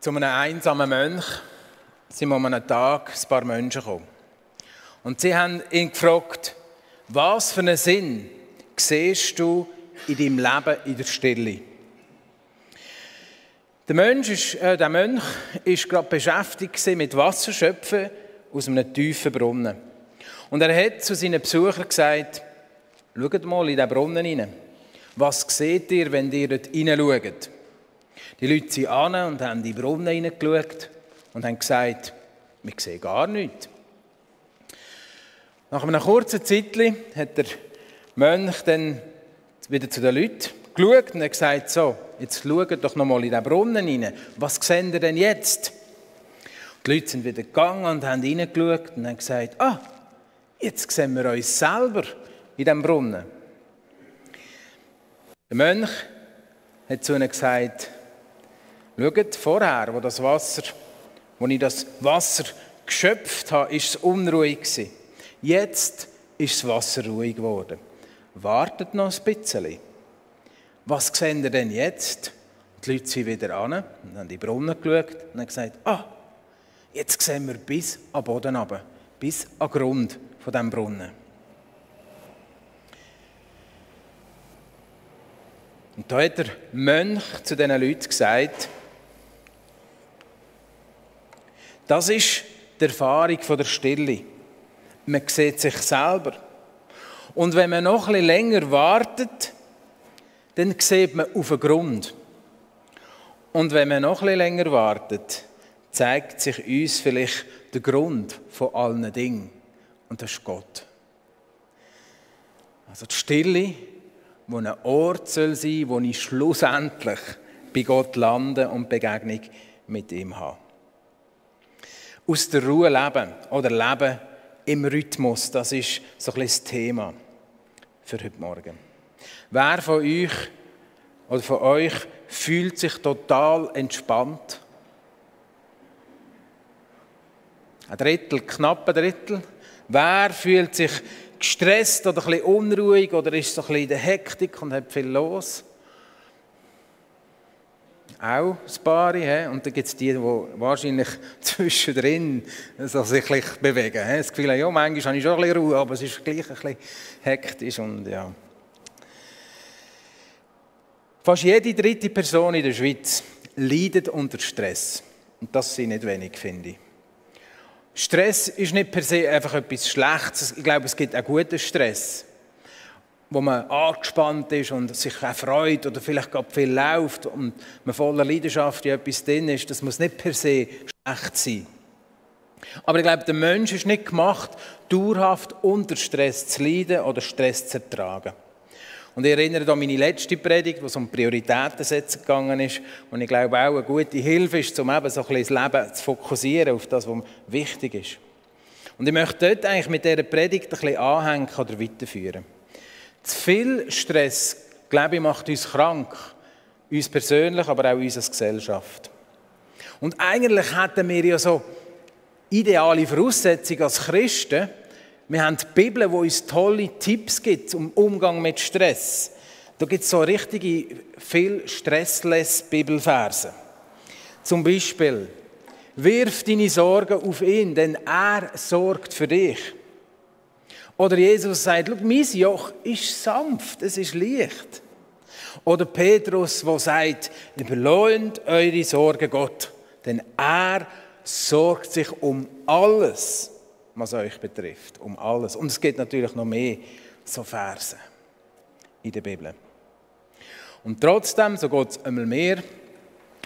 Zu einem einsamen Mönch sind um einen Tag ein paar Menschen gekommen. Und sie haben ihn gefragt, was für einen Sinn siehst du in deinem Leben in der Stille? Der, Mensch ist, äh, der Mönch war gerade beschäftigt mit Wasserschöpfen aus einem tiefen Brunnen. Und er hat zu seinen Besuchern gesagt, schaut mal in diesen Brunnen hinein. Was seht ihr, wenn ihr dort hineinschaut? Die Leute sind an und haben in die Brunnen hineingeschaut und haben gesagt, wir sehen gar nichts. Nach einer kurzen Zeit hat der Mönch dann wieder zu den Leuten geschaut und hat gesagt, so, jetzt schaut doch noch mal in den Brunnen hinein. Was sehen ihr denn jetzt? Die Leute sind wieder gegangen und haben hineingeschaut und haben gesagt, ah, jetzt sehen wir uns selber in diesem Brunnen. Der Mönch hat zu ihnen gesagt, schaut, vorher, wo das Wasser, wo ich das Wasser geschöpft habe, ist es unruhig. Jetzt ist das Wasser ruhig geworden. Wartet noch ein bisschen. Was sehen ihr denn jetzt? Die Leute sind wieder an und haben in die Brunnen geschaut und haben gesagt, ah, jetzt sehen wir bis am Boden runter, bis den Grund von diesem Brunnen. Und da hat der Mönch zu diesen Leuten gesagt, das ist die Erfahrung der Stille. Man sieht sich selber. Und wenn man noch bisschen länger wartet, dann sieht man auf den Grund. Und wenn man noch bisschen länger wartet, zeigt sich uns vielleicht der Grund von allen Dingen. Und das ist Gott. Also die Stille wo ein Ort soll sein, wo ich schlussendlich bei Gott lande und Begegnung mit ihm habe. Aus der Ruhe leben oder leben im Rhythmus, das ist so ein das Thema für heute Morgen. Wer von euch oder von euch fühlt sich total entspannt? Ein Drittel, knapp ein Drittel. Wer fühlt sich gestresst oder ein bisschen unruhig oder ist so ein bisschen in der Hektik und hat viel los. Auch ein paar. Und dann gibt es die, die wahrscheinlich zwischendrin sich ein bewegen. He? Das Gefühl, ja, manchmal habe ich schon ein bisschen Ruhe, aber es ist gleich ein bisschen hektisch. Und, ja. Fast jede dritte Person in der Schweiz leidet unter Stress. Und das sind nicht wenig, finde ich. Stress ist nicht per se einfach etwas Schlechtes. Ich glaube, es gibt auch guten Stress, wo man angespannt ist und sich auch freut oder vielleicht gerade viel läuft und man voller Leidenschaft in etwas drin ist. Das muss nicht per se schlecht sein. Aber ich glaube, der Mensch ist nicht gemacht, dauerhaft unter Stress zu leiden oder Stress zu ertragen. Und ich erinnere an meine letzte Predigt, wo es um Prioritäten setzen gegangen ist. Und ich glaube auch eine gute Hilfe ist, um eben so ein bisschen das Leben zu fokussieren auf das, was wichtig ist. Und ich möchte dort eigentlich mit dieser Predigt ein bisschen anhängen oder weiterführen. Zu viel Stress, glaube ich, macht uns krank. Uns persönlich, aber auch uns als Gesellschaft. Und eigentlich hätten wir ja so ideale Voraussetzungen als Christen, wir haben die Bibel, die uns tolle Tipps gibt zum Umgang mit Stress. Da gibt es so richtige, viel stressless Bibelverse. Zum Beispiel, wirf deine Sorgen auf ihn, denn er sorgt für dich. Oder Jesus sagt, mein Joch ist sanft, es ist leicht. Oder Petrus, wo sagt, überlohnt eure Sorgen Gott, denn er sorgt sich um alles was euch betrifft, um alles. Und es gibt natürlich noch mehr so Verse in der Bibel. Und trotzdem, so geht es einmal mehr,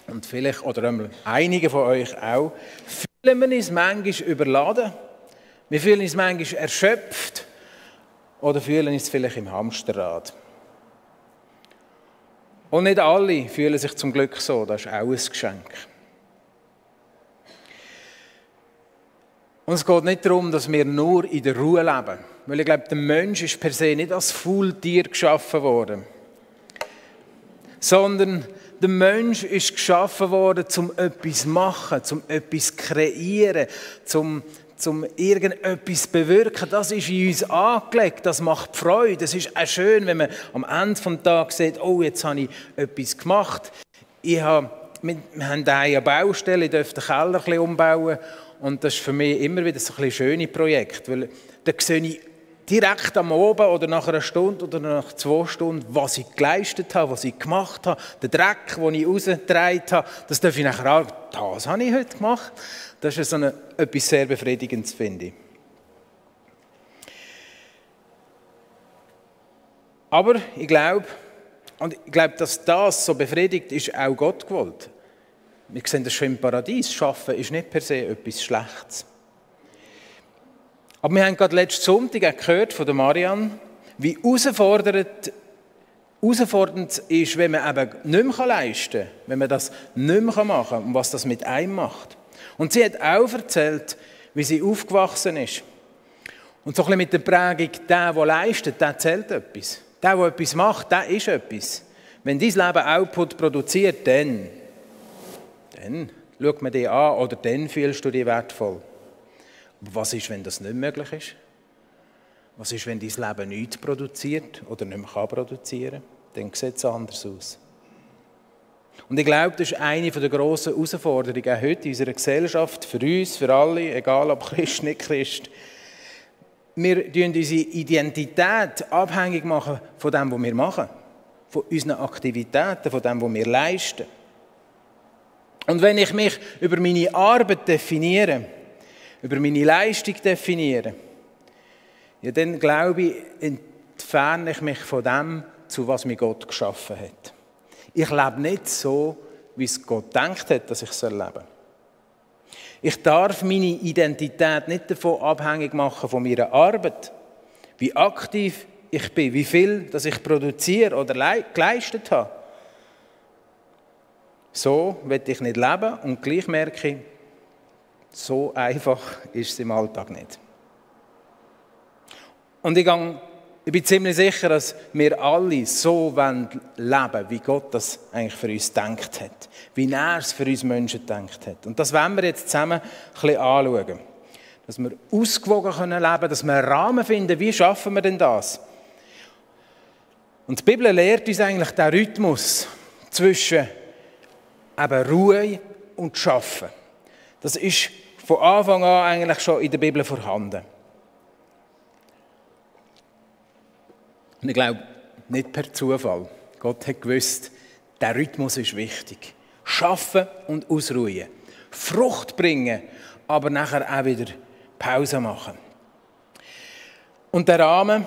und vielleicht, oder einmal einige von euch auch, fühlen wir uns manchmal überladen, wir fühlen uns manchmal erschöpft oder fühlen uns vielleicht im Hamsterrad. Und nicht alle fühlen sich zum Glück so, das ist auch ein Geschenk. Und es geht nicht darum, dass wir nur in der Ruhe leben. Weil ich glaube, der Mensch ist per se nicht als Faultier geschaffen worden. Sondern der Mensch ist geschaffen worden, um etwas zu machen, um etwas zu kreieren, um, um irgendetwas zu bewirken. Das ist in uns angelegt, das macht Freude. Es ist auch schön, wenn man am Ende des Tages sieht, oh, jetzt habe ich etwas gemacht. Ich habe wir, wir haben eine Baustelle, ich durfte den Keller ein bisschen umbauen und das ist für mich immer wieder so ein schönes Projekt, weil da sehe ich direkt am Oben oder nach einer Stunde oder nach zwei Stunden, was ich geleistet habe, was ich gemacht habe, den Dreck, den ich rausgetragen habe, das darf ich nachher auch, das habe ich heute gemacht. Das ist so eine, etwas sehr Befriedigendes, finde ich. Aber ich glaube, und ich glaube, dass das so befriedigt, ist auch Gott gewollt. Wir sehen das schon im Paradies. Schaffen ist nicht per se etwas Schlechtes. Aber wir haben gerade letzten Sonntag gehört von der Marianne, wie herausfordernd, herausfordernd ist, wenn man eben nicht mehr leisten kann, wenn man das nicht mehr machen kann und was das mit einem macht. Und sie hat auch erzählt, wie sie aufgewachsen ist. Und so ein bisschen mit der Prägung, der, der leistet, der zählt etwas. Der, der etwas macht, der ist etwas. Wenn dein Leben Output produziert, dann, dann schaut man dich an oder dann fühlst du dich wertvoll. Was ist, wenn das nicht möglich ist? Was ist, wenn dein Leben nichts produziert oder nicht mehr produzieren kann? Dann sieht es anders aus. Und ich glaube, das ist eine der grossen Herausforderungen heute in unserer Gesellschaft, für uns, für alle, egal ob Christ, nicht Christ, wir machen unsere Identität abhängig machen von dem, was wir machen. Von unseren Aktivitäten, von dem, was wir leisten. Und wenn ich mich über meine Arbeit definiere, über meine Leistung definiere, ja, dann glaube ich, entferne ich mich von dem, zu was mir Gott geschaffen hat. Ich lebe nicht so, wie es Gott denkt hat, dass ich leben soll. Ich darf meine Identität nicht davon abhängig machen von meiner Arbeit, wie aktiv ich bin, wie viel dass ich produziere oder geleistet habe. So will ich nicht leben und gleich merke ich, so einfach ist es im Alltag nicht. Und ich gehe ich bin ziemlich sicher, dass wir alle so leben wollen, wie Gott das eigentlich für uns denkt hat. Wie er es für uns Menschen denkt hat. Und das wollen wir jetzt zusammen ein bisschen anschauen. Dass wir ausgewogen können leben dass wir einen Rahmen finden, wie schaffen wir denn das? Und die Bibel lehrt uns eigentlich den Rhythmus zwischen eben Ruhe und Schaffen. Das ist von Anfang an eigentlich schon in der Bibel vorhanden. Und ich glaube, nicht per Zufall. Gott hat gewusst, der Rhythmus ist wichtig. Schaffen und ausruhen. Frucht bringen, aber nachher auch wieder Pause machen. Und der Rahmen,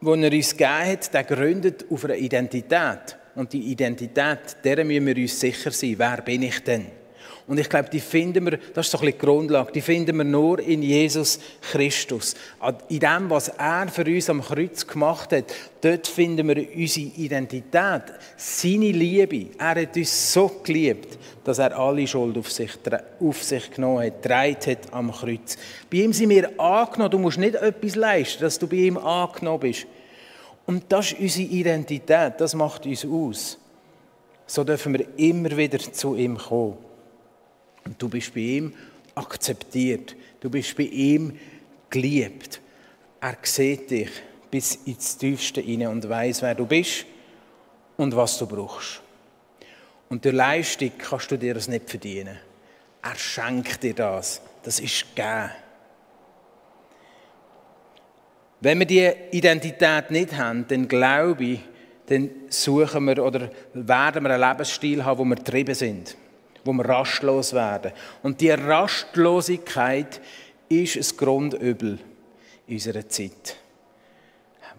den er uns gegeben hat, der gründet auf einer Identität. Und die Identität, der müssen wir uns sicher sein. Wer bin ich denn? Und ich glaube, die finden wir, das ist so ein bisschen die Grundlage, die finden wir nur in Jesus Christus. In dem, was er für uns am Kreuz gemacht hat, dort finden wir unsere Identität, seine Liebe. Er hat uns so geliebt, dass er alle Schuld auf sich, auf sich genommen hat, dreit hat am Kreuz. Bei ihm sind wir angenommen. Du musst nicht etwas leisten, dass du bei ihm angenommen bist. Und das ist unsere Identität, das macht uns aus. So dürfen wir immer wieder zu ihm kommen. Und du bist bei ihm akzeptiert. Du bist bei ihm geliebt. Er sieht dich bis ins Tiefste hinein und weiß, wer du bist und was du brauchst. Und durch Leistung kannst du dir das nicht verdienen. Er schenkt dir das. Das ist gegeben. Wenn wir diese Identität nicht haben, dann glaube ich, dann suchen wir oder werden wir einen Lebensstil haben, wo wir getrieben sind wo wir rastlos werden. Und die Rastlosigkeit ist ein Grundübel unserer Zeit.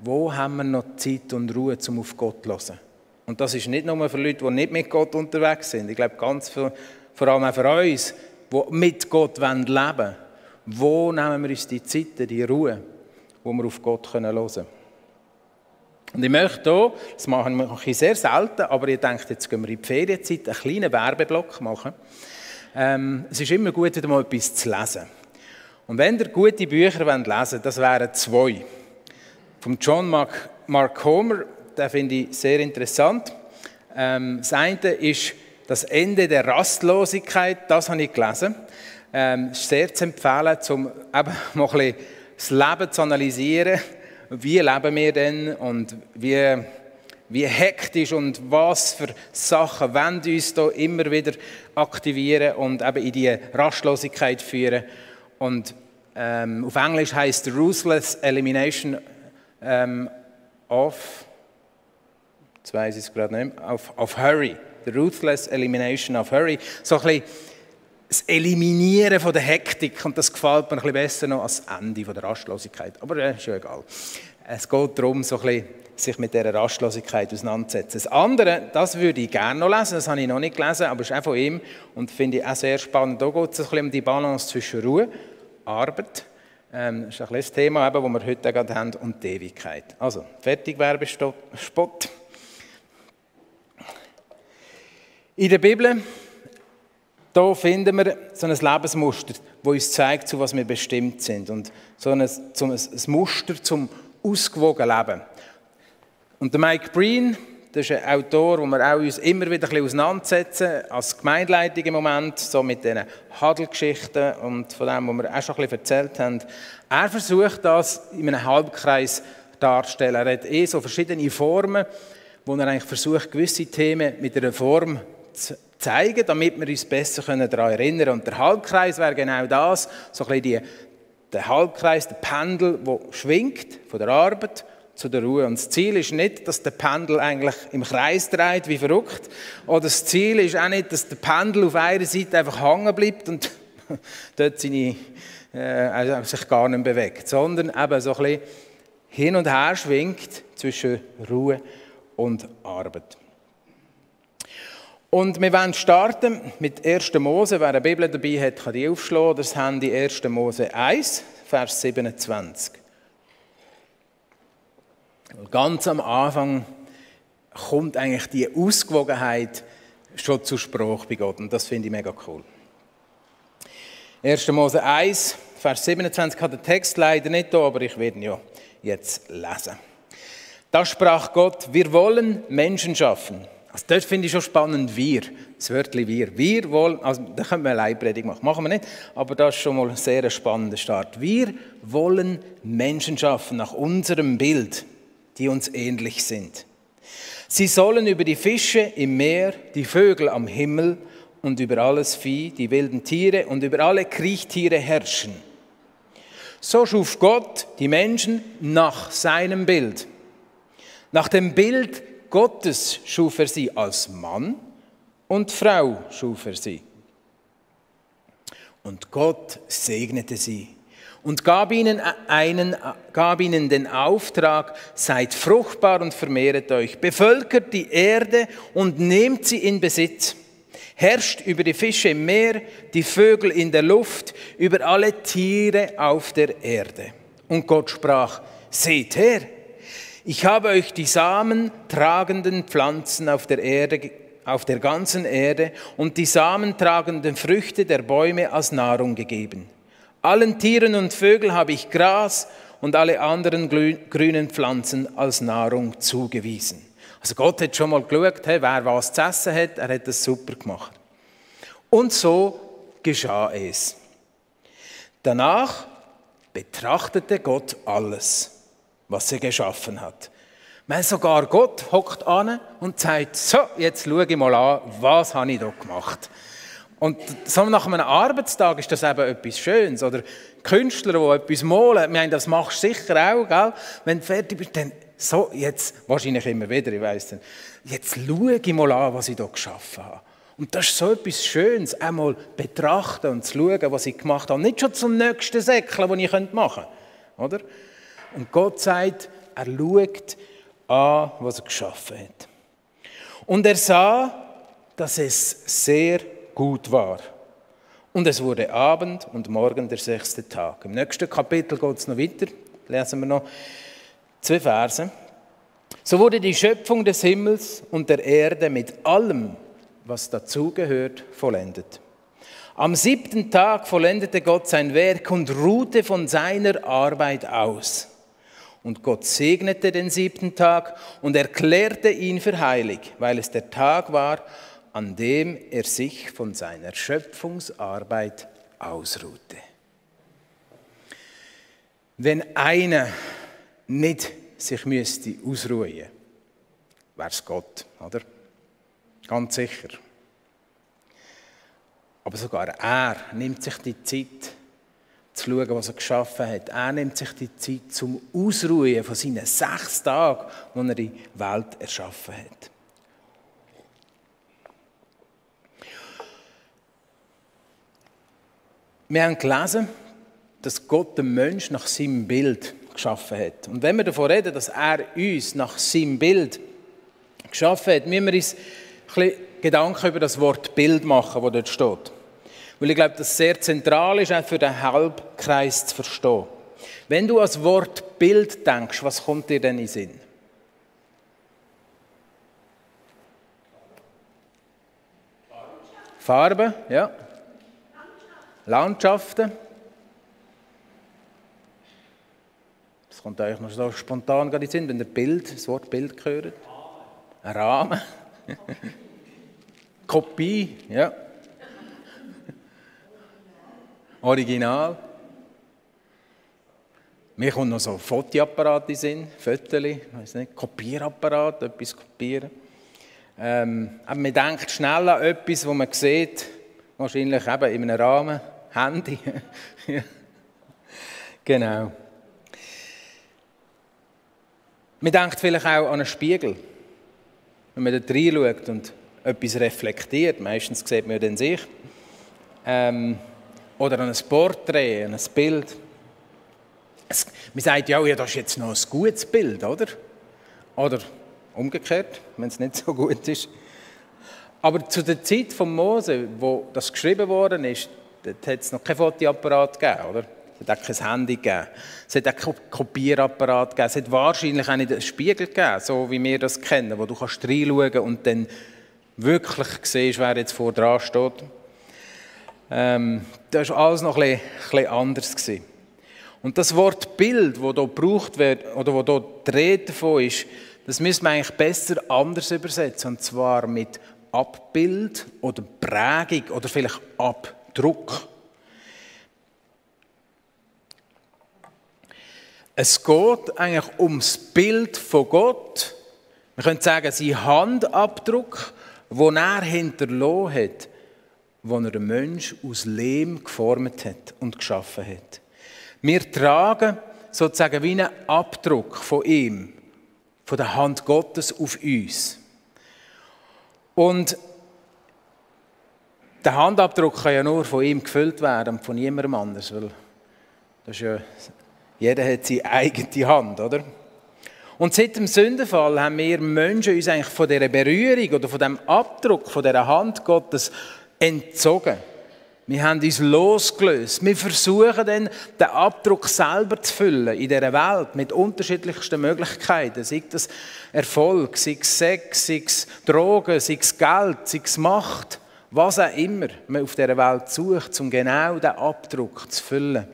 Wo haben wir noch Zeit und Ruhe, um auf Gott zu hören? Und das ist nicht nur für Leute, die nicht mit Gott unterwegs sind. Ich glaube, ganz für, vor allem auch für uns, die mit Gott leben wollen. Wo nehmen wir uns die Zeit, die Ruhe, wo wir auf Gott hören können? Und ich möchte hier, das mache ich sehr selten, aber ich denke, jetzt gehen wir in die Ferienzeit, einen kleinen Werbeblock machen. Ähm, es ist immer gut, wieder mal etwas zu lesen. Und wenn ihr gute Bücher lesen wollt, das wären zwei. Vom John Mark, Mark Homer, den finde ich sehr interessant. Ähm, das eine ist das Ende der Rastlosigkeit, das habe ich gelesen. Ähm, ist sehr zu empfehlen, um eben mal ein bisschen das Leben zu analysieren wie leben wir denn und wie wie hektisch und was für Sachen wollen uns da immer wieder aktivieren und eben in die Rastlosigkeit führen. Und ähm, auf Englisch heißt Ruthless Elimination ähm, of, jetzt weiß ich es gerade nicht, of, of Hurry. The Ruthless Elimination of Hurry. So ein bisschen das Eliminieren von der Hektik und das gefällt mir ein bisschen besser noch als das Ende von der Rastlosigkeit. Aber äh, ist ja egal. Es geht darum, so ein bisschen sich mit dieser Rastlosigkeit auseinanderzusetzen. Das andere, das würde ich gerne noch lesen, das habe ich noch nicht gelesen, aber es ist auch von ihm und finde ich auch sehr spannend. Da geht es ein bisschen um die Balance zwischen Ruhe, Arbeit, ähm, das ist ein das Thema, das wir heute gerade haben, und die Ewigkeit. Also, fertig Werbespot. In der Bibel da finden wir so ein Lebensmuster, das uns zeigt, zu was wir bestimmt sind. Und so ein, so ein, Muster zum ausgewogen Leben. Und der Mike Breen, das ist ein Autor, wo wir auch uns immer wieder ein bisschen auseinandersetzen, als Gemeindeleitung im Moment, so mit diesen Hadelgeschichten und von dem, was wir auch schon ein bisschen erzählt haben. Er versucht das in einem Halbkreis darzustellen. Er hat eh so verschiedene Formen, wo er eigentlich versucht, gewisse Themen mit einer Form zeigen, damit wir uns besser daran erinnern können. Und der Halbkreis wäre genau das, so ein bisschen die, der Halbkreis, der Pendel, der schwingt von der Arbeit zu der Ruhe. Und das Ziel ist nicht, dass der Pendel eigentlich im Kreis dreht, wie verrückt. Oder das Ziel ist auch nicht, dass der Pendel auf einer Seite einfach hängen bleibt und dort seine, äh, also sich gar nicht bewegt. Sondern eben so ein bisschen hin und her schwingt zwischen Ruhe und Arbeit. Und wir wollen starten mit 1. Mose. Wer eine Bibel dabei hat, kann die aufschlagen. Das haben die 1. Mose 1, Vers 27. Ganz am Anfang kommt eigentlich die Ausgewogenheit schon zur Sprache bei Gott. Und das finde ich mega cool. 1. Mose 1, Vers 27 hat der Text leider nicht da, aber ich werde ihn ja jetzt lesen. Da sprach Gott, wir wollen Menschen schaffen also das finde ich schon spannend, wir, das Wörtchen wir. Wir wollen, also da können wir eine Leitpredigt machen, machen wir nicht, aber das ist schon mal ein sehr spannender Start. Wir wollen Menschen schaffen nach unserem Bild, die uns ähnlich sind. Sie sollen über die Fische im Meer, die Vögel am Himmel und über alles Vieh, die wilden Tiere und über alle Kriechtiere herrschen. So schuf Gott die Menschen nach seinem Bild. Nach dem Bild Gottes schuf er sie als Mann und Frau schuf er sie. Und Gott segnete sie und gab ihnen, einen, gab ihnen den Auftrag, seid fruchtbar und vermehret euch, bevölkert die Erde und nehmt sie in Besitz, herrscht über die Fische im Meer, die Vögel in der Luft, über alle Tiere auf der Erde. Und Gott sprach, seht her, ich habe euch die samentragenden Pflanzen auf der Erde auf der ganzen Erde und die samentragenden Früchte der Bäume als Nahrung gegeben. Allen Tieren und Vögeln habe ich Gras und alle anderen grünen Pflanzen als Nahrung zugewiesen. Also Gott hat schon mal geschaut, wer was zu essen hat, er hat das super gemacht. Und so geschah es. Danach betrachtete Gott alles was er geschaffen hat. Weil sogar Gott hockt an und sagt, so, jetzt schaue ich mal an, was habe ich da gemacht. Und so nach einem Arbeitstag ist das eben etwas Schönes. Oder Künstler, die etwas malen, ich meine, das machst du sicher auch, gell? wenn du fertig bist, dann so, jetzt, wahrscheinlich immer wieder, ich weiss dann, jetzt schaue ich mal an, was ich da geschaffen habe. Und das ist so etwas Schönes, einmal betrachten und zu schauen, was ich gemacht habe. Nicht schon zum nächsten Säckchen, das ich machen könnte. Oder? Und Gott sagt, er schaut an, was er geschaffen hat. Und er sah, dass es sehr gut war. Und es wurde Abend und morgen der sechste Tag. Im nächsten Kapitel geht es noch weiter. Lesen wir noch zwei Verse. So wurde die Schöpfung des Himmels und der Erde mit allem, was dazugehört, vollendet. Am siebten Tag vollendete Gott sein Werk und ruhte von seiner Arbeit aus. Und Gott segnete den siebten Tag und erklärte ihn für heilig, weil es der Tag war, an dem er sich von seiner Schöpfungsarbeit ausruhte. Wenn einer nicht sich müsste ausruhen, wäre es Gott, oder? Ganz sicher. Aber sogar er nimmt sich die Zeit, zu schauen, was er geschaffen hat. Er nimmt sich die Zeit zum Ausruhen von seinen sechs Tagen, die er die Welt erschaffen hat. Wir haben gelesen, dass Gott den Menschen nach seinem Bild geschaffen hat. Und wenn wir davon reden, dass er uns nach seinem Bild geschaffen hat, müssen wir uns ein bisschen Gedanken über das Wort Bild machen, das dort steht. Weil ich glaube, das sehr zentral ist, auch für den Halbkreis zu verstehen. Wenn du das Wort Bild denkst, was kommt dir denn in den Sinn? Farben, ja. Landschaften. Das kommt eigentlich noch so spontan gerade in den Sinn, wenn ihr Bild, das Wort Bild hört. Ein Rahmen. Kopie, ja. Original. Mir kommt noch so ein Fotoapparat in Sinn, Fotos, weiß nicht, Kopierapparat, etwas kopieren. Ähm, aber man denkt schnell an etwas, wo man sieht, wahrscheinlich eben in einem Rahmen, Handy. genau. Man denkt vielleicht auch an einen Spiegel, wenn man da reinschaut und etwas reflektiert. Meistens sieht man ja dann sich. Ähm, oder ein Porträt, ein Bild. Es, man sagt ja, ja, das ist jetzt noch ein gutes Bild, oder? Oder umgekehrt, wenn es nicht so gut ist. Aber zu der Zeit von Mose, wo das geschrieben worden ist, hat es noch kein Fotoapparat gegeben, oder? Es hat auch kein Handy gegeben. Es hat auch kein Kopierapparat gegeben. Es hat wahrscheinlich auch nicht einen Spiegel gegeben, so wie wir das kennen, wo du kannst reinschauen und dann wirklich siehst, wer jetzt vor dran steht. Ähm, das war alles noch ein bisschen, anders. Gewesen. Und das Wort Bild, das hier gebraucht wird, oder wo hier die Rede davon ist, das müssen wir eigentlich besser anders übersetzen. Und zwar mit Abbild oder Prägung oder vielleicht Abdruck. Es geht eigentlich ums Bild von Gott. Man könnte sagen, sein Handabdruck, den er hinterlassen hat wo er den Mensch aus Lehm geformt hat und geschaffen hat. Wir tragen sozusagen wie einen Abdruck von ihm, von der Hand Gottes auf uns. Und der Handabdruck kann ja nur von ihm gefüllt werden und von niemandem anders, weil das ja, jeder hat seine eigene Hand, oder? Und seit dem Sündenfall haben wir Menschen uns eigentlich von dieser Berührung oder von dem Abdruck, von dieser Hand Gottes entzogen. Wir haben uns losgelöst. Wir versuchen dann, den Abdruck selber zu füllen in dieser Welt mit unterschiedlichsten Möglichkeiten. Sei das Erfolg, sei es Sex, sei es Drogen, sei es Geld, sei es Macht. Was auch immer man auf dieser Welt sucht, um genau diesen Abdruck zu füllen.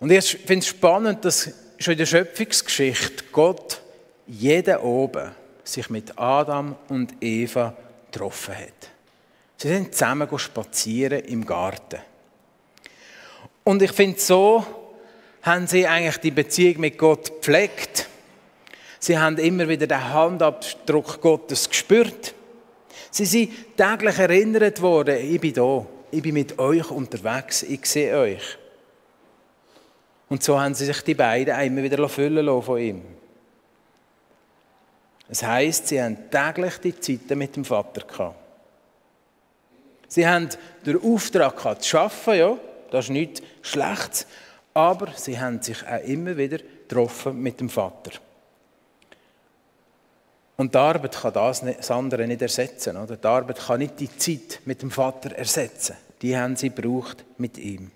Und ich finde es spannend, dass schon in der Schöpfungsgeschichte Gott jeden oben sich mit Adam und Eva getroffen hat. Sie sind zusammen spazieren im Garten. Und ich finde, so haben sie eigentlich die Beziehung mit Gott gepflegt. Sie haben immer wieder den Handabdruck Gottes gespürt. Sie sind täglich erinnert worden, ich bin da, ich bin mit euch unterwegs, ich sehe euch. Und so haben sie sich die beiden immer wieder füllen von ihm. Das heisst, sie haben täglich die Zeiten mit dem Vater gehabt. Sie haben den Auftrag gehabt, zu arbeiten, ja, das ist nichts Schlechtes, aber sie haben sich auch immer wieder getroffen mit dem Vater. Und die Arbeit kann das, das andere nicht ersetzen. Oder? Die Arbeit kann nicht die Zeit mit dem Vater ersetzen. Die haben sie gebraucht mit ihm.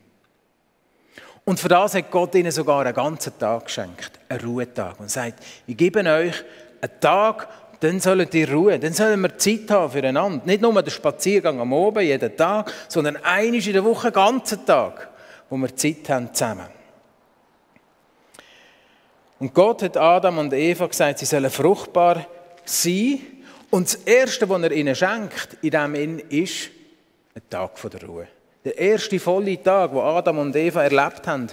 Und für das hat Gott ihnen sogar einen ganzen Tag geschenkt, einen Ruhetag. Und sagt, ich gebe euch einen Tag, dann sollen die ruhen, dann sollen wir Zeit haben füreinander. Nicht nur den Spaziergang am Abend, jeden Tag, sondern einmal in der Woche, einen ganzen Tag, wo wir Zeit haben zusammen. Und Gott hat Adam und Eva gesagt, sie sollen fruchtbar sein. Und das Erste, was er ihnen schenkt, in dem Inn, ist ein Tag der Ruhe. Der erste volle Tag, wo Adam und Eva erlebt haben,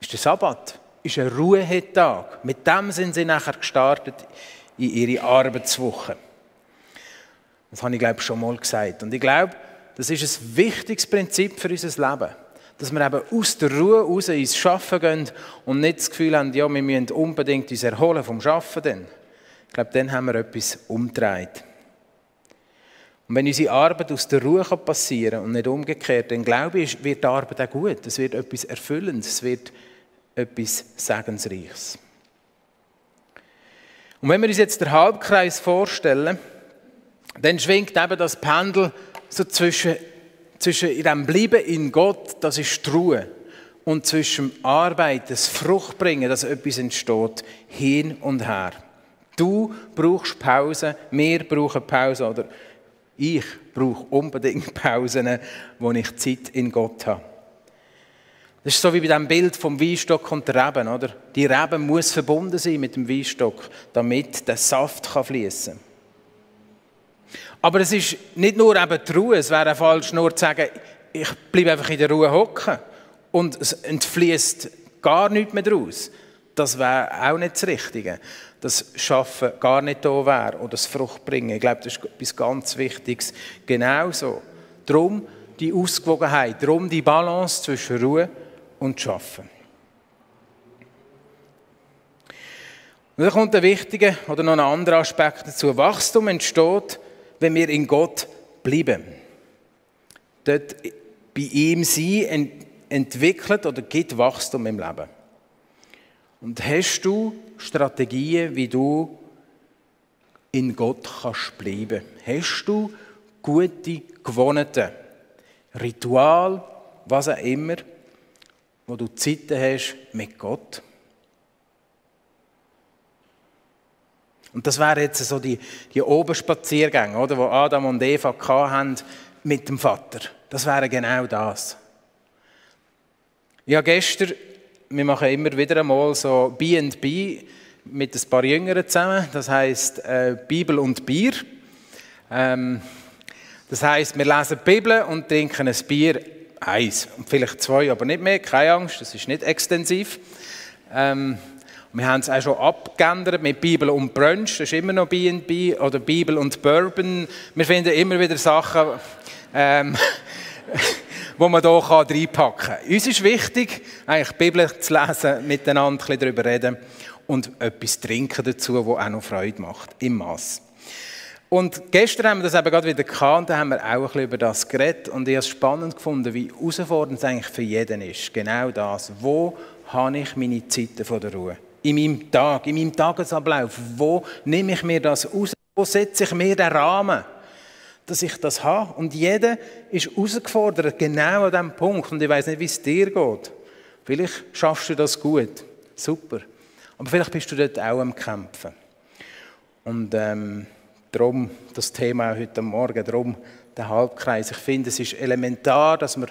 ist der Sabbat. ist ein Ruhetag. Mit dem sind sie nachher gestartet in ihre Arbeitswoche. Das habe ich, glaube ich, schon mal gesagt. Und ich glaube, das ist ein wichtiges Prinzip für unser Leben. Dass wir eben aus der Ruhe raus ins Schaffen gehen und nicht das Gefühl haben, ja, wir müssen unbedingt uns erholen vom Schaffen. Ich glaube, dann haben wir etwas umgedreht. Und wenn unsere Arbeit aus der Ruhe passieren kann und nicht umgekehrt, dann glaube ich, wird die Arbeit auch gut. Es wird etwas Erfüllendes, es wird etwas Segensreiches. Und wenn wir uns jetzt den Halbkreis vorstellen, dann schwingt eben das Pendel so zwischen, zwischen dem Bleiben in Gott, das ist die Ruhe, und zwischen Arbeit, das Fruchtbringen, dass etwas entsteht, hin und her. Du brauchst Pause, wir brauchen Pause, oder ich brauche unbedingt Pausen, wo ich Zeit in Gott habe. Das ist so wie bei dem Bild vom Weinstock und der Reben, oder? Die Reben muss verbunden sein mit dem Weinstock, damit der Saft fließen kann. Aber es ist nicht nur eben die Ruhe, es wäre falsch nur zu sagen, ich bleibe einfach in der Ruhe hocken und es entfließt gar nichts mehr daraus. Das wäre auch nicht das Richtige das Schaffen gar nicht da wäre oder das Fruchtbringen. Ich glaube, das ist etwas ganz Wichtiges. Genauso. Darum die Ausgewogenheit, darum die Balance zwischen Ruhe und Schaffen. Und dann kommt ein wichtiger oder noch ein anderer Aspekt dazu. Wachstum entsteht, wenn wir in Gott bleiben. Dort bei ihm sein entwickelt oder gibt Wachstum im Leben. Und hast du Strategien, wie du in Gott kannst bleiben? Hast du gute Gewohnheiten, Ritual, was auch immer, wo du Zeiten hast mit Gott? Und das wären jetzt so die, die Oberspaziergänge, oder, wo Adam und Eva hatten mit dem Vater. Das wäre genau das. Ja, gestern wir machen immer wieder einmal so B&B mit ein paar Jüngeren zusammen. Das heißt äh, Bibel und Bier. Ähm, das heißt, wir lesen die Bibel und trinken ein Bier, eins und vielleicht zwei, aber nicht mehr. Keine Angst, das ist nicht extensiv. Ähm, wir haben es auch schon abgeändert mit Bibel und Brunch. Das ist immer noch B&B oder Bibel und Bourbon. Wir finden immer wieder Sachen. Ähm, wo man hier reinpacken kann. Uns ist wichtig, eigentlich die Bibel zu lesen, miteinander ein darüber reden und etwas trinken dazu, das auch noch Freude macht, im Mass. Und gestern haben wir das eben gerade wieder gehabt und da haben wir auch ein bisschen über das geredet und ich habe es spannend gefunden, wie herausfordernd es eigentlich für jeden ist. Genau das. Wo habe ich meine Zeiten von der Ruhe? In meinem Tag, in meinem Tagesablauf. Wo nehme ich mir das aus? Wo setze ich mir den Rahmen? dass ich das habe. Und jeder ist herausgefordert, genau an diesem Punkt. Und ich weiß nicht, wie es dir geht. Vielleicht schaffst du das gut. Super. Aber vielleicht bist du dort auch am Kämpfen. Und ähm, darum das Thema heute Morgen, darum der Halbkreis. Ich finde, es ist elementar, dass wir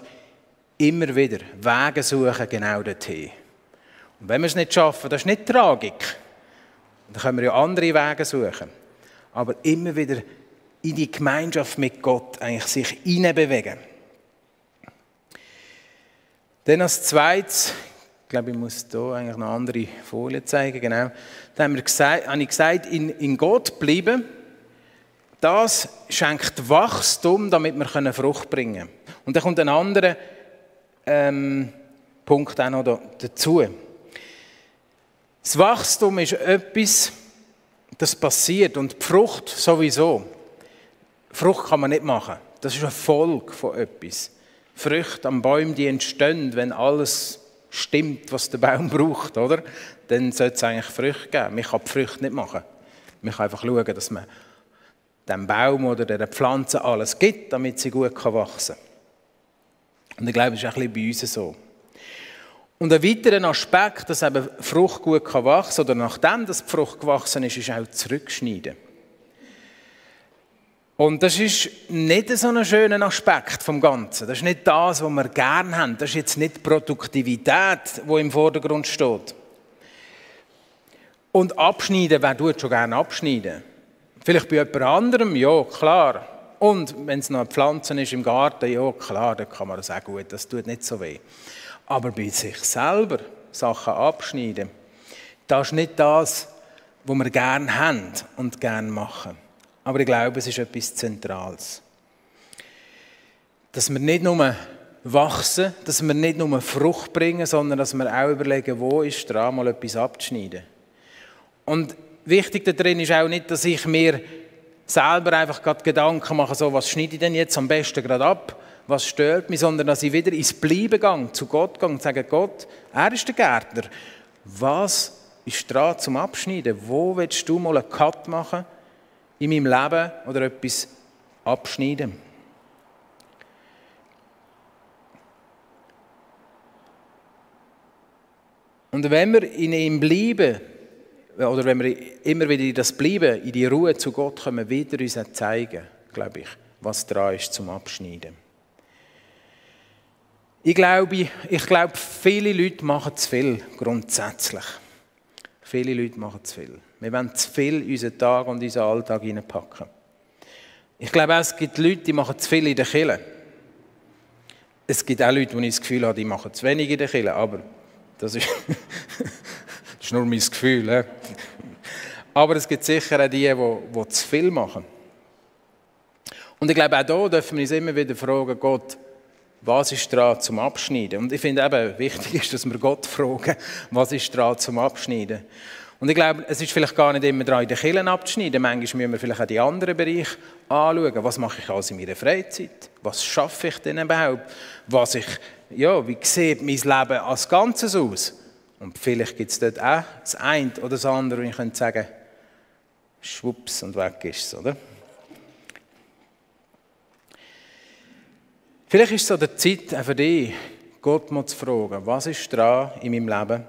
immer wieder Wege suchen, genau dorthin. Und wenn wir es nicht schaffen, das ist nicht Tragik. Dann können wir ja andere Wege suchen. Aber immer wieder in die Gemeinschaft mit Gott eigentlich sich hineinbewegen. Dann als zweites, ich glaube, ich muss hier eigentlich noch eine andere Folie zeigen, genau. Da haben wir gesagt, habe ich gesagt, in, in Gott bleiben, das schenkt Wachstum, damit wir Frucht bringen können. Und dann kommt ein anderer ähm, Punkt auch noch dazu. Das Wachstum ist etwas, das passiert und die Frucht sowieso. Frucht kann man nicht machen. Das ist eine Folge von etwas. Früchte am Baum, die entstehen, wenn alles stimmt, was der Baum braucht, oder? Dann sollte es eigentlich Früchte geben. Man kann die Früchte nicht machen. Man kann einfach schauen, dass man dem Baum oder der Pflanze alles gibt, damit sie gut wachsen kann. Und ich glaube, das ist auch ein bisschen bei uns so. Und ein weiterer Aspekt, dass eben Frucht gut wachsen kann, oder nachdem das Frucht gewachsen ist, ist auch zurückschneiden. Und das ist nicht so ein schöner Aspekt vom Ganzen. Das ist nicht das, was wir gerne haben. Das ist jetzt nicht die Produktivität, die im Vordergrund steht. Und abschneiden, wer tut schon gerne abschneiden? Vielleicht bei jemand anderem, ja, klar. Und wenn es noch eine Pflanze ist im Garten, ja, klar, dann kann man das auch gut, das tut nicht so weh. Aber bei sich selber, Sachen abschneiden. Das ist nicht das, was wir gerne haben und gerne machen. Aber ich glaube, es ist etwas Zentrales. Dass wir nicht nur wachsen, dass wir nicht nur Frucht bringen, sondern dass wir auch überlegen, wo ist dran, mal etwas abzuschneiden. Und wichtig darin ist auch nicht, dass ich mir selber einfach gerade Gedanken mache, so, was schneide ich denn jetzt am besten gerade ab, was stört mich, sondern dass ich wieder ins Bleiben gehe, zu Gott gehe und sage, Gott, er ist der Gärtner. Was ist dran zum Abschneiden? Wo willst du mal einen Cut machen in meinem Leben oder etwas abschneiden? Und wenn wir in ihm bleiben, oder wenn wir immer wieder in das bleiben, in die Ruhe zu Gott kommen, wieder uns zeigen, glaube ich, was dran ist zum Abschneiden. Ich glaube, ich glaube, viele Leute machen zu viel, grundsätzlich. Viele Leute machen zu viel. Wir wollen zu viel in unseren Tag und unseren Alltag hineinpacken. Ich glaube auch, es gibt Leute, die machen zu viel in der Kirche. Es gibt auch Leute, die ich das Gefühl habe, die machen zu wenig in der Kirche, aber das ist, nur mein Gefühl. He? Aber es gibt sicher auch die, die, die zu viel machen. Und ich glaube, auch hier dürfen wir uns immer wieder fragen, Gott, was ist dran zum Abschneiden? Und ich finde eben, wichtig ist, dass wir Gott fragen, was ist dran zum Abschneiden? Und ich glaube, es ist vielleicht gar nicht immer dran, in den Killen abzuschneiden. Manchmal müssen wir vielleicht auch die anderen Bereiche anschauen. Was mache ich alles in meiner Freizeit? Was schaffe ich denn überhaupt? Was ich, ja, wie sieht mein Leben als Ganzes aus? Und vielleicht gibt es dort auch das eine oder das andere, wo ich könnte sagen, schwupps und weg ist es, oder? Vielleicht ist es so der Zeit auch für dich, Gott mal zu fragen, was ist dran in meinem Leben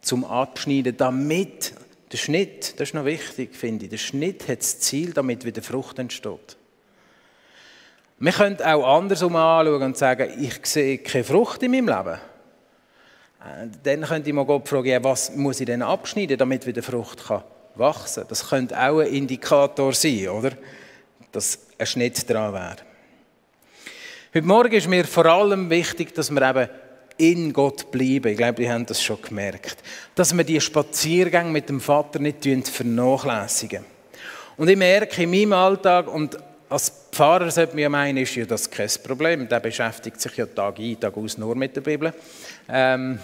zum Abschneiden, damit der Schnitt, das ist noch wichtig, finde ich, der Schnitt hat das Ziel, damit wieder Frucht entsteht. Wir können auch andersrum anschauen und sagen, ich sehe keine Frucht in meinem Leben. Äh, dann könnte ich mal Gott fragen, was muss ich denn abschneiden, damit wieder Frucht kann wachsen kann. Das könnte auch ein Indikator sein, oder? Dass ein Schnitt dran wäre. Heute Morgen ist mir vor allem wichtig, dass wir eben in Gott bleiben. Ich glaube, die haben das schon gemerkt. Dass wir die Spaziergänge mit dem Vater nicht vernachlässigen. Und ich merke in meinem Alltag, und als Pfarrer sollte mir meinen, ist ja das kein Problem. Der beschäftigt sich ja Tag ein, Tag aus nur mit der Bibel ähm,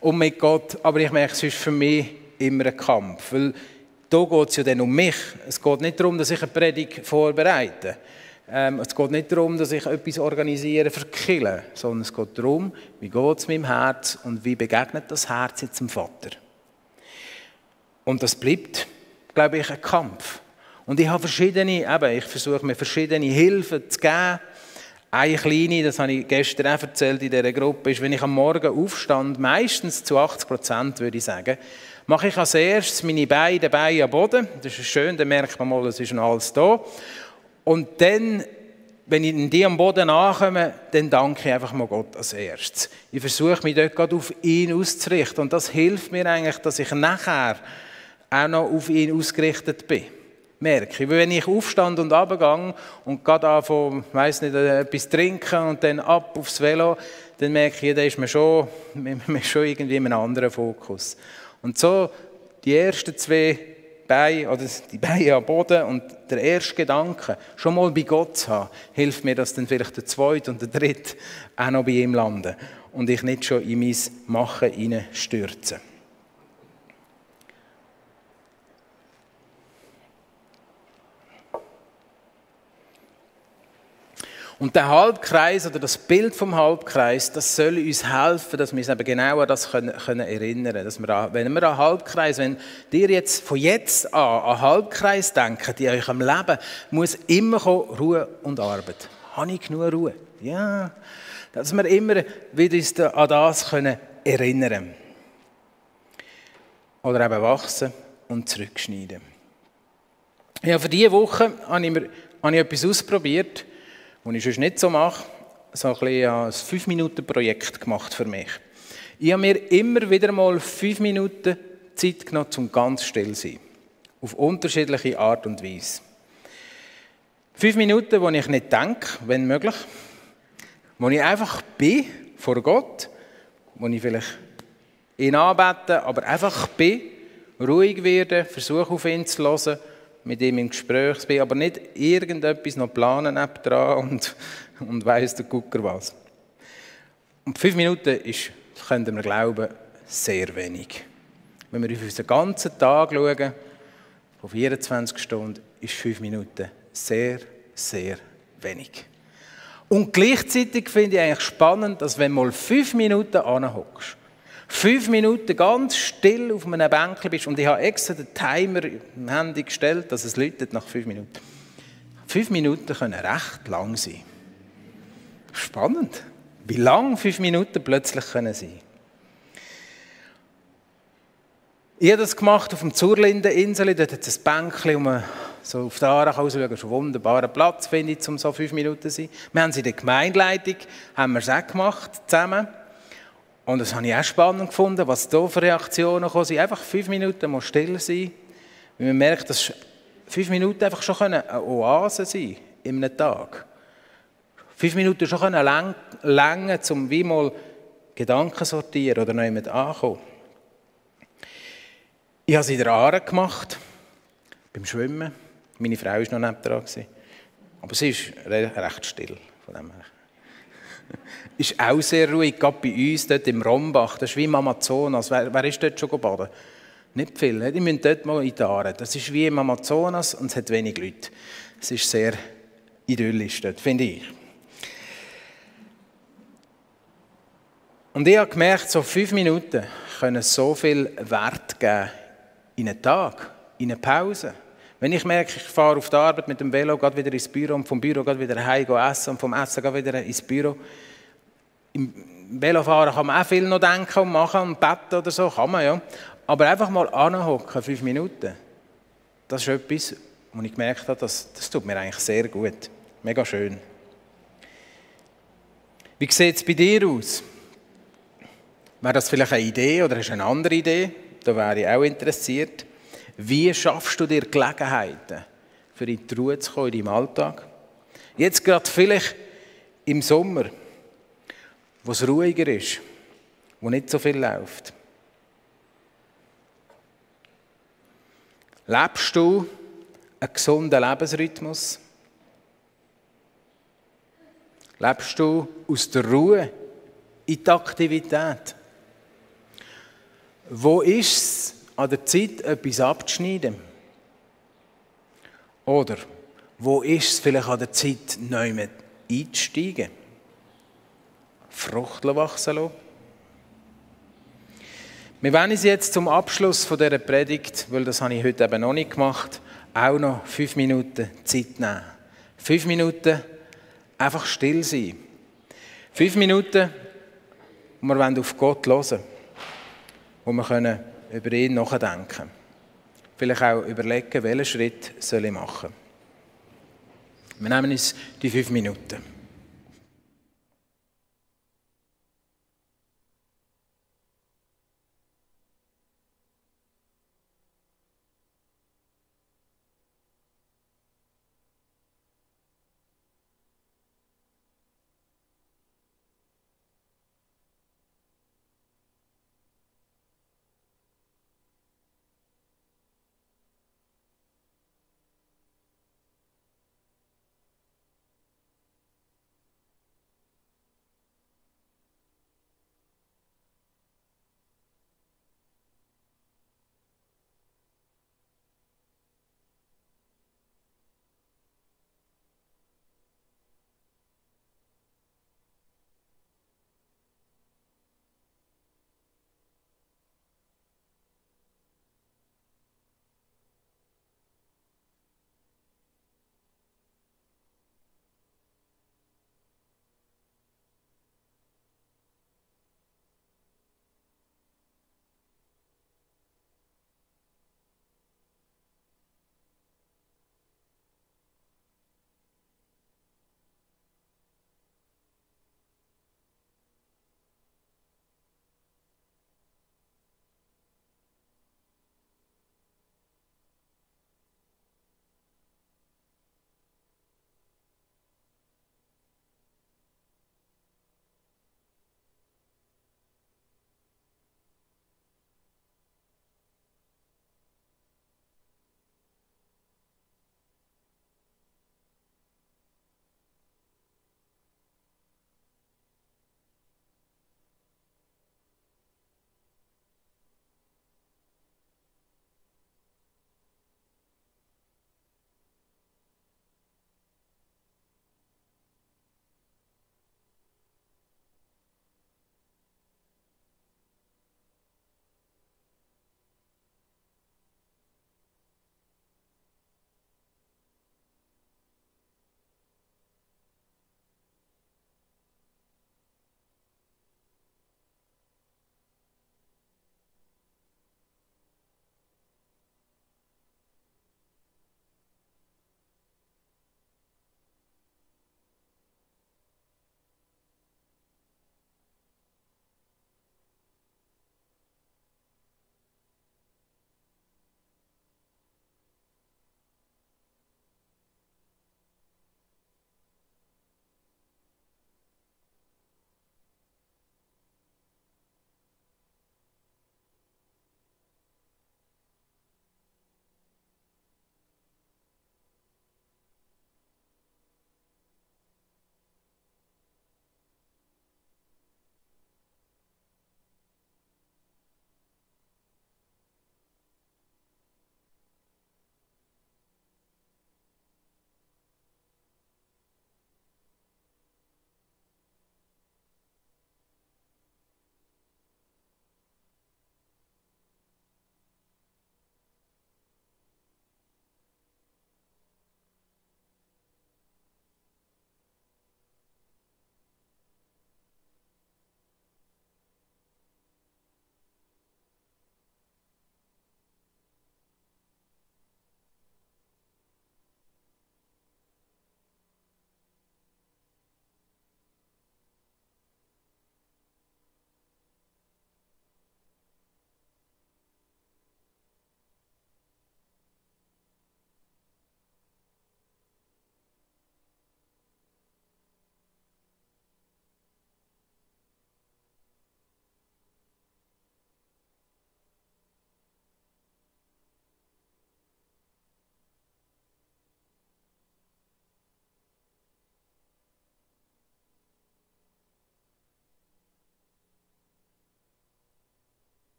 und mit Gott. Aber ich merke, es ist für mich immer ein Kampf. Weil da geht es ja dann um mich. Es geht nicht darum, dass ich eine Predigt vorbereite. Ähm, es geht nicht darum, dass ich etwas organisiere für die sondern es geht darum, wie geht es meinem Herz und wie begegnet das Herz jetzt dem Vater. Und das bleibt, glaube ich, ein Kampf. Und ich habe verschiedene, eben, ich versuche mir verschiedene Hilfen zu geben. Eine kleine, das habe ich gestern auch erzählt in dieser Gruppe, ist, wenn ich am Morgen aufstand, meistens zu 80 Prozent, würde ich sagen, mache ich als erstes meine beiden Beine am Boden. Das ist schön, dann merkt man mal, es ist noch alles da. Und dann, wenn ich die am Boden ankomme, dann danke ich einfach mal Gott als erstes. Ich versuche mich dort gerade auf ihn auszurichten. Und das hilft mir eigentlich, dass ich nachher auch noch auf ihn ausgerichtet bin. Merke ich. Wenn ich aufstand und runtergehe und gerade anfange, weiss nicht, etwas trinken und dann ab aufs Velo, dann merke ich, da ist man schon, man ist schon irgendwie in einem anderen Fokus. Und so, die ersten zwei Beine oder die Beine am Boden und der erste Gedanke schon mal bei Gott zu haben, hilft mir, dass dann vielleicht der zweite und der dritte auch noch bei ihm landen und ich nicht schon in mein Machen stürze. Und der Halbkreis oder das Bild vom Halbkreis, das soll uns helfen, dass wir uns eben genau an das können, können erinnern können. Dass wenn wir an Halbkreis, wenn ihr jetzt von jetzt an an Halbkreis denkt, in eurem Leben, muss immer kommen, Ruhe und Arbeit. Habe ich genug Ruhe? Ja. Dass wir immer wieder uns an das können erinnern Oder eben wachsen und zurückschneiden. Ja, für diese Woche habe ich, mir, habe ich etwas ausprobiert, was ich sonst nicht so mache, so ein, ein 5-Minuten-Projekt gemacht für mich. Ich habe mir immer wieder mal 5 Minuten Zeit genommen, um ganz still zu sein. Auf unterschiedliche Art und Weise. 5 Minuten, wo ich nicht denke, wenn möglich. Wo ich einfach bin vor Gott, wo ich vielleicht ihn anbeten, aber einfach bin, ruhig werden, versuche auf ihn zu hören, mit ihm im Gespräch bin, aber nicht irgendetwas noch planen dran und, und weiss der Gucker was. Und fünf Minuten ist, könnte man glauben, sehr wenig. Wenn wir auf unseren ganzen Tag schauen, von 24 Stunden, ist fünf Minuten sehr, sehr wenig. Und gleichzeitig finde ich eigentlich spannend, dass wenn du mal fünf Minuten anhockst, fünf Minuten ganz still auf einem Bänkchen bist und ich habe extra den Timer im Handy gestellt, dass es läutet nach fünf Minuten. Fünf Minuten können recht lang sein. Spannend, wie lang fünf Minuten plötzlich können sein. Ich habe das gemacht auf dem Zurlindeninsel, dort hat es ein Bänkchen, man so auf der Aare rausschauen, ist ein wunderbarer Platz, finde ich, um so fünf Minuten zu sein. Wir haben sie in der Gemeindeleitung, haben wir es auch gemacht, zusammen. Und das habe ich auch spannend gefunden, was da für Reaktionen kommen sind. Einfach fünf Minuten mal still sein. Weil man merkt, dass fünf Minuten einfach schon eine Oase sein in einem Tag. Fünf Minuten schon können länger, um wie mal Gedanken sortieren oder noch jemand ankommen. Ich habe es in der Aare gemacht, beim Schwimmen. Meine Frau war noch nicht dran. Aber sie ist recht still. Von dem her. Ist auch sehr ruhig, gerade bei uns dort im Rombach. Das ist wie im Amazonas. Wer, wer ist dort schon baden? Nicht viel. Die müssen dort mal in die Aare. Das ist wie im Amazonas und es hat wenig Leute. Es ist sehr idyllisch dort, finde ich. Und ich habe gemerkt, so fünf Minuten können so viel Wert geben in einen Tag, in eine Pause. Wenn ich merke, ich fahre auf die Arbeit mit dem Velo, gehe wieder ins Büro und vom Büro gehe wieder heim essen und vom Essen gehe wieder ins Büro. Im Velofahren kann man auch viel noch denken und machen und beten oder so, kann man ja. Aber einfach mal anhocken, fünf Minuten, das ist etwas, wo ich gemerkt habe, das, das tut mir eigentlich sehr gut. Mega schön. Wie sieht es bei dir aus? Wäre das vielleicht eine Idee oder hast du eine andere Idee? da wäre ich auch interessiert. Wie schaffst du dir Gelegenheiten, für in die Ruhe zu kommen in deinem Alltag? Jetzt gerade vielleicht im Sommer, wo es ruhiger ist, wo nicht so viel läuft. Lebst du einen gesunden Lebensrhythmus? Lebst du aus der Ruhe in die Aktivität? Wo ist es an der Zeit, etwas abzuschneiden? Oder wo ist es vielleicht an der Zeit, neu einzusteigen? Frucht wachsen lassen? Wir wollen uns jetzt zum Abschluss von dieser Predigt, weil das habe ich heute eben noch nicht gemacht, auch noch fünf Minuten Zeit nehmen. Fünf Minuten einfach still sein. Fünf Minuten, wo wir auf Gott hören wollen wo wir können über ihn nachdenken. Vielleicht auch überlegen, welchen Schritt soll ich machen. Wir nehmen uns die fünf Minuten.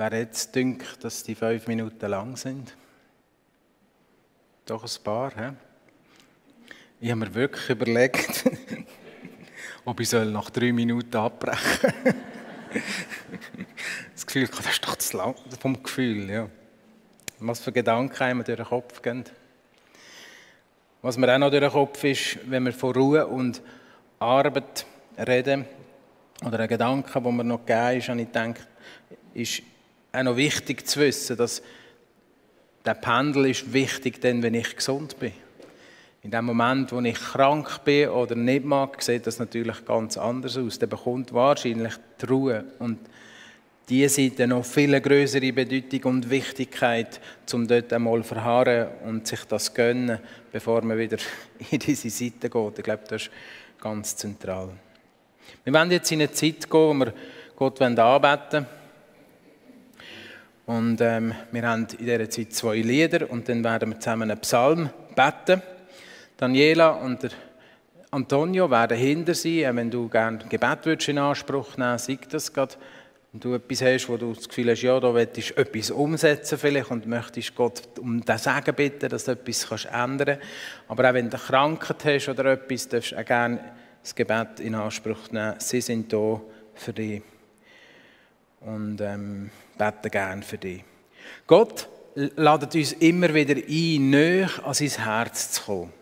Wer jetzt denkt, dass die fünf Minuten lang sind? Doch ein paar, hä? Ich habe mir wirklich überlegt, ob ich nach drei Minuten abbrechen soll. das Gefühl, das ist doch zu lang vom Gefühl, ja. Was für Gedanken einem durch den Kopf gehen. Was mir auch noch durch den Kopf ist, wenn wir von Ruhe und Arbeit reden, oder ein Gedanke, der mir noch gegeben ist, habe ich gedacht, ist auch noch wichtig zu wissen, dass der Pendel ist wichtig, denn wenn ich gesund bin. In dem Moment, wo ich krank bin oder nicht mag, sieht das natürlich ganz anders aus. Der bekommt wahrscheinlich die Ruhe und die Seite noch viel größere Bedeutung und Wichtigkeit, um dort einmal verharren und sich das gönnen, bevor man wieder in diese Seite geht. Ich glaube, das ist ganz zentral. Wir werden jetzt in eine Zeit gehen, wo wir Gott anbeten wollen. Und ähm, wir haben in dieser Zeit zwei Lieder und dann werden wir zusammen einen Psalm beten. Daniela und der Antonio werden hinter sein. Wenn du gerne Gebet in Anspruch nehmen würdest, sag das gerade. Wenn du etwas hast, wo du das Gefühl hast, ja, da willst du etwas umsetzen vielleicht und möchtest Gott um das Sagen bitten, dass du etwas kannst ändern kannst. Aber auch wenn du Krankheit hast oder etwas, darfst du auch gerne das Gebet in Anspruch nehmen. Sie sind da für dich. Und ähm, beten gerne für dich. Gott ladet uns immer wieder ein, näher an sein Herz zu kommen.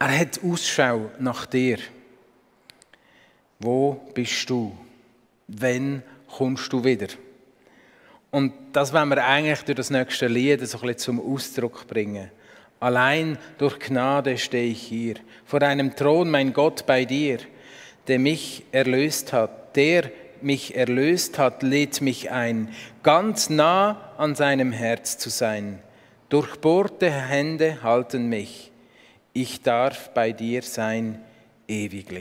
Er hat Ausschau nach dir. Wo bist du? Wann kommst du wieder? Und das wollen wir eigentlich durch das nächste Lied so ein bisschen zum Ausdruck bringen. Allein durch Gnade stehe ich hier, vor einem Thron, mein Gott, bei dir, der mich erlöst hat, der mich erlöst hat, lädt mich ein, ganz nah an seinem Herz zu sein. Durchbohrte Hände halten mich. Ich darf bei dir sein ewiglich.